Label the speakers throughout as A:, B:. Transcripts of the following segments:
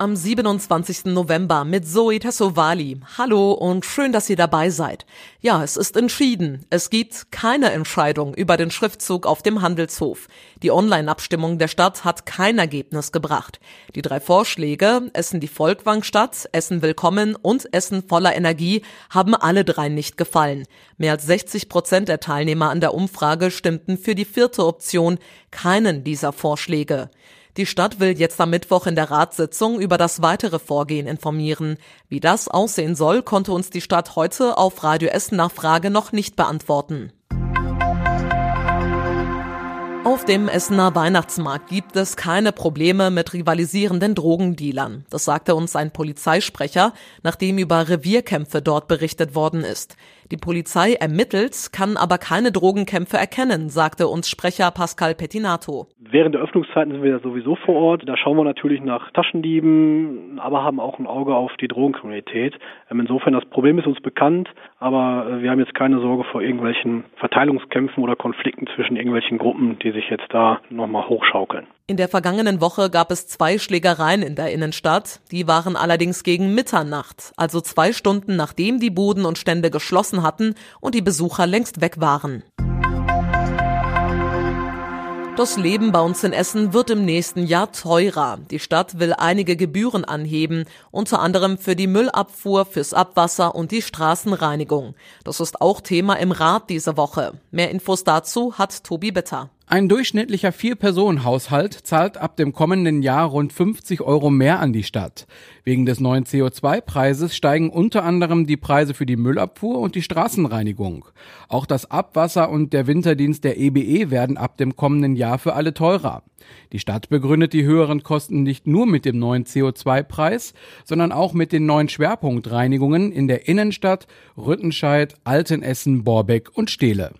A: Am 27. November mit Zoe Tassovali. Hallo und schön, dass ihr dabei seid. Ja, es ist entschieden. Es gibt keine Entscheidung über den Schriftzug auf dem Handelshof. Die Online-Abstimmung der Stadt hat kein Ergebnis gebracht. Die drei Vorschläge, Essen die Volkwang statt, Essen willkommen und Essen voller Energie, haben alle drei nicht gefallen. Mehr als 60 Prozent der Teilnehmer an der Umfrage stimmten für die vierte Option, keinen dieser Vorschläge. Die Stadt will jetzt am Mittwoch in der Ratssitzung über das weitere Vorgehen informieren. Wie das aussehen soll, konnte uns die Stadt heute auf Radio Essen nach Frage noch nicht beantworten. Auf dem Essener Weihnachtsmarkt gibt es keine Probleme mit rivalisierenden Drogendealern. Das sagte uns ein Polizeisprecher, nachdem über Revierkämpfe dort berichtet worden ist. Die Polizei ermittelt, kann aber keine Drogenkämpfe erkennen, sagte uns Sprecher Pascal Pettinato.
B: Während der Öffnungszeiten sind wir sowieso vor Ort. Da schauen wir natürlich nach Taschendieben, aber haben auch ein Auge auf die Drogenkriminalität. Ähm, insofern das Problem ist uns bekannt, aber äh, wir haben jetzt keine Sorge vor irgendwelchen Verteilungskämpfen oder Konflikten zwischen irgendwelchen Gruppen, die sich jetzt da nochmal hochschaukeln.
A: In der vergangenen Woche gab es zwei Schlägereien in der Innenstadt. Die waren allerdings gegen Mitternacht, also zwei Stunden nachdem die Buden und Stände geschlossen hatten und die Besucher längst weg waren. Das Leben bei uns in Essen wird im nächsten Jahr teurer. Die Stadt will einige Gebühren anheben, unter anderem für die Müllabfuhr, fürs Abwasser und die Straßenreinigung. Das ist auch Thema im Rat diese Woche. Mehr Infos dazu hat Tobi Bitter.
C: Ein durchschnittlicher Vier-Personen-Haushalt zahlt ab dem kommenden Jahr rund 50 Euro mehr an die Stadt. Wegen des neuen CO2-Preises steigen unter anderem die Preise für die Müllabfuhr und die Straßenreinigung. Auch das Abwasser und der Winterdienst der EBE e werden ab dem kommenden Jahr für alle teurer. Die Stadt begründet die höheren Kosten nicht nur mit dem neuen CO2-Preis, sondern auch mit den neuen Schwerpunktreinigungen in der Innenstadt, Rüttenscheid, Altenessen, Borbeck und Steele.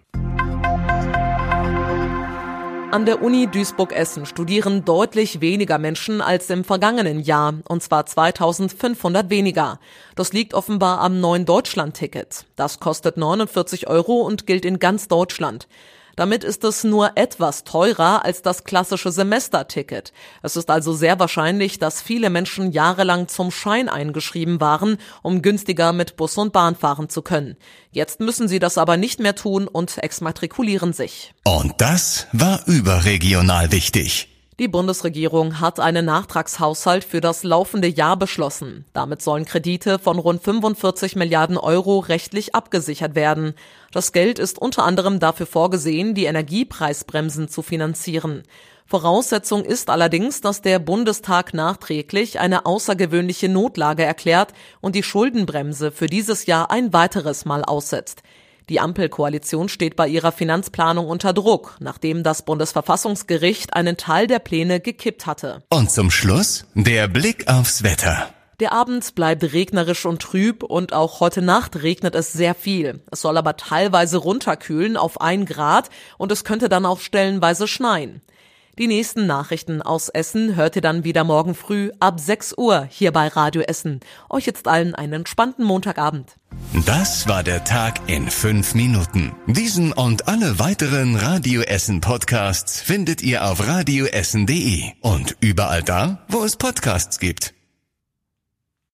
A: An der Uni Duisburg-Essen studieren deutlich weniger Menschen als im vergangenen Jahr, und zwar 2500 weniger. Das liegt offenbar am neuen Deutschland-Ticket. Das kostet 49 Euro und gilt in ganz Deutschland. Damit ist es nur etwas teurer als das klassische Semesterticket. Es ist also sehr wahrscheinlich, dass viele Menschen jahrelang zum Schein eingeschrieben waren, um günstiger mit Bus und Bahn fahren zu können. Jetzt müssen sie das aber nicht mehr tun und exmatrikulieren sich.
D: Und das war überregional wichtig.
A: Die Bundesregierung hat einen Nachtragshaushalt für das laufende Jahr beschlossen. Damit sollen Kredite von rund 45 Milliarden Euro rechtlich abgesichert werden. Das Geld ist unter anderem dafür vorgesehen, die Energiepreisbremsen zu finanzieren. Voraussetzung ist allerdings, dass der Bundestag nachträglich eine außergewöhnliche Notlage erklärt und die Schuldenbremse für dieses Jahr ein weiteres Mal aussetzt. Die Ampelkoalition steht bei ihrer Finanzplanung unter Druck, nachdem das Bundesverfassungsgericht einen Teil der Pläne gekippt hatte.
D: Und zum Schluss der Blick aufs Wetter.
A: Der Abend bleibt regnerisch und trüb und auch heute Nacht regnet es sehr viel. Es soll aber teilweise runterkühlen auf ein Grad und es könnte dann auch stellenweise schneien. Die nächsten Nachrichten aus Essen hört ihr dann wieder morgen früh ab 6 Uhr hier bei Radio Essen. Euch jetzt allen einen entspannten Montagabend.
D: Das war der Tag in fünf Minuten. Diesen und alle weiteren Radio Essen Podcasts findet ihr auf radioessen.de und überall da, wo es Podcasts gibt.